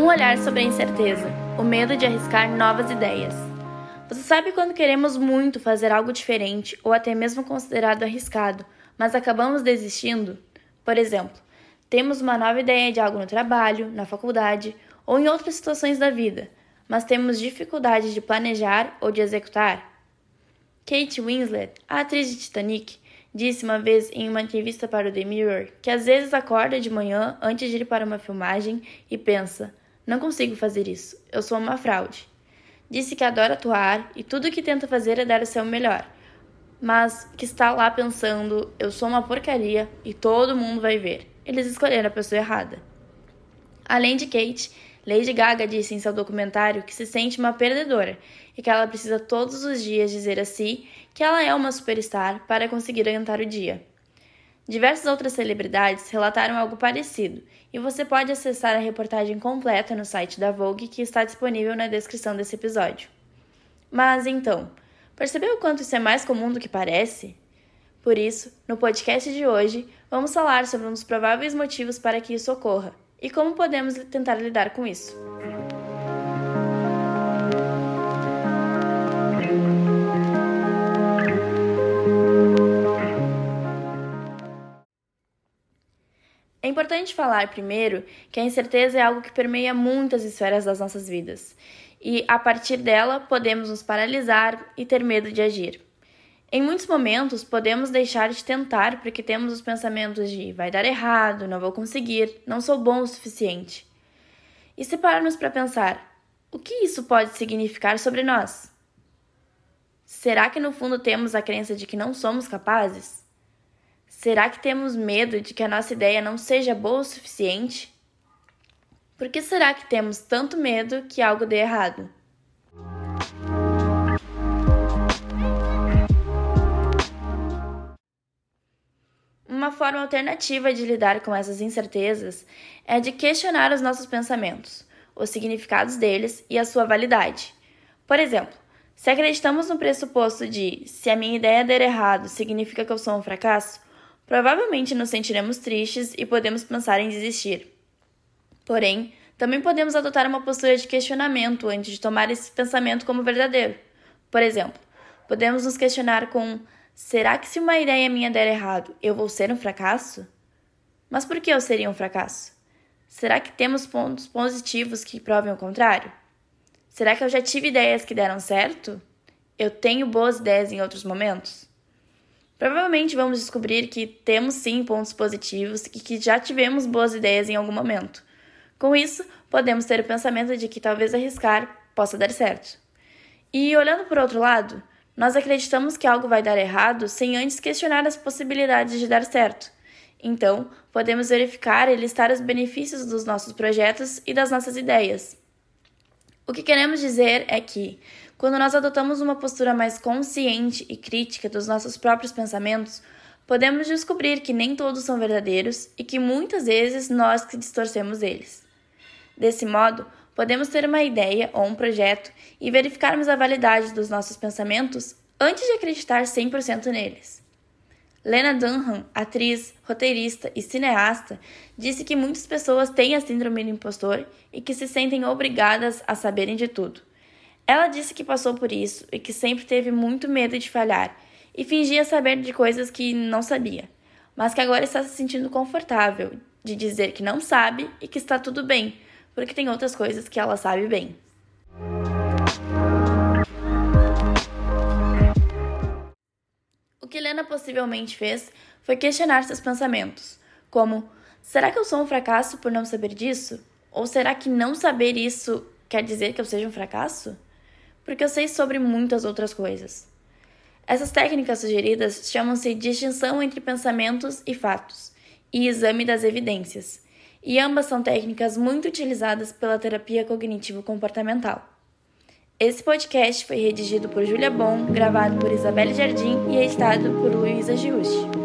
Um olhar sobre a incerteza, o medo de arriscar novas ideias. Você sabe quando queremos muito fazer algo diferente ou até mesmo considerado arriscado, mas acabamos desistindo? Por exemplo, temos uma nova ideia de algo no trabalho, na faculdade ou em outras situações da vida, mas temos dificuldade de planejar ou de executar? Kate Winslet, a atriz de Titanic, disse uma vez em uma entrevista para o The Mirror que às vezes acorda de manhã antes de ir para uma filmagem e pensa: não consigo fazer isso. Eu sou uma fraude. Disse que adora atuar e tudo o que tenta fazer é dar o seu melhor. Mas que está lá pensando: eu sou uma porcaria e todo mundo vai ver. Eles escolheram a pessoa errada. Além de Kate, Lady Gaga disse em seu documentário que se sente uma perdedora e que ela precisa todos os dias dizer a si que ela é uma superstar para conseguir adiantar o dia. Diversas outras celebridades relataram algo parecido, e você pode acessar a reportagem completa no site da Vogue que está disponível na descrição desse episódio. Mas então, percebeu o quanto isso é mais comum do que parece? Por isso, no podcast de hoje, vamos falar sobre um dos prováveis motivos para que isso ocorra e como podemos tentar lidar com isso. É importante falar primeiro que a incerteza é algo que permeia muitas esferas das nossas vidas, e a partir dela podemos nos paralisar e ter medo de agir. Em muitos momentos, podemos deixar de tentar porque temos os pensamentos de vai dar errado, não vou conseguir, não sou bom o suficiente. E se pararmos para pensar, o que isso pode significar sobre nós? Será que no fundo temos a crença de que não somos capazes? Será que temos medo de que a nossa ideia não seja boa o suficiente? Por que será que temos tanto medo que algo dê errado? Uma forma alternativa de lidar com essas incertezas é de questionar os nossos pensamentos, os significados deles e a sua validade. Por exemplo, se acreditamos no pressuposto de se a minha ideia der errado significa que eu sou um fracasso, Provavelmente nos sentiremos tristes e podemos pensar em desistir. Porém, também podemos adotar uma postura de questionamento antes de tomar esse pensamento como verdadeiro. Por exemplo, podemos nos questionar com: será que se uma ideia minha der errado, eu vou ser um fracasso? Mas por que eu seria um fracasso? Será que temos pontos positivos que provem o contrário? Será que eu já tive ideias que deram certo? Eu tenho boas ideias em outros momentos? Provavelmente vamos descobrir que temos sim pontos positivos e que já tivemos boas ideias em algum momento. Com isso, podemos ter o pensamento de que talvez arriscar possa dar certo. E olhando por outro lado, nós acreditamos que algo vai dar errado sem antes questionar as possibilidades de dar certo. Então, podemos verificar e listar os benefícios dos nossos projetos e das nossas ideias. O que queremos dizer é que, quando nós adotamos uma postura mais consciente e crítica dos nossos próprios pensamentos, podemos descobrir que nem todos são verdadeiros e que muitas vezes nós que distorcemos eles. Desse modo, podemos ter uma ideia ou um projeto e verificarmos a validade dos nossos pensamentos antes de acreditar 100% neles. Lena Dunham, atriz, roteirista e cineasta, disse que muitas pessoas têm a síndrome do impostor e que se sentem obrigadas a saberem de tudo. Ela disse que passou por isso e que sempre teve muito medo de falhar e fingia saber de coisas que não sabia, mas que agora está se sentindo confortável de dizer que não sabe e que está tudo bem, porque tem outras coisas que ela sabe bem. O que Helena possivelmente fez foi questionar seus pensamentos, como: será que eu sou um fracasso por não saber disso? Ou será que não saber isso quer dizer que eu seja um fracasso? Porque eu sei sobre muitas outras coisas. Essas técnicas sugeridas chamam-se distinção entre pensamentos e fatos e exame das evidências, e ambas são técnicas muito utilizadas pela terapia cognitivo-comportamental. Esse podcast foi redigido por Julia Bom, gravado por Isabelle Jardim e editado por Luísa Giusti.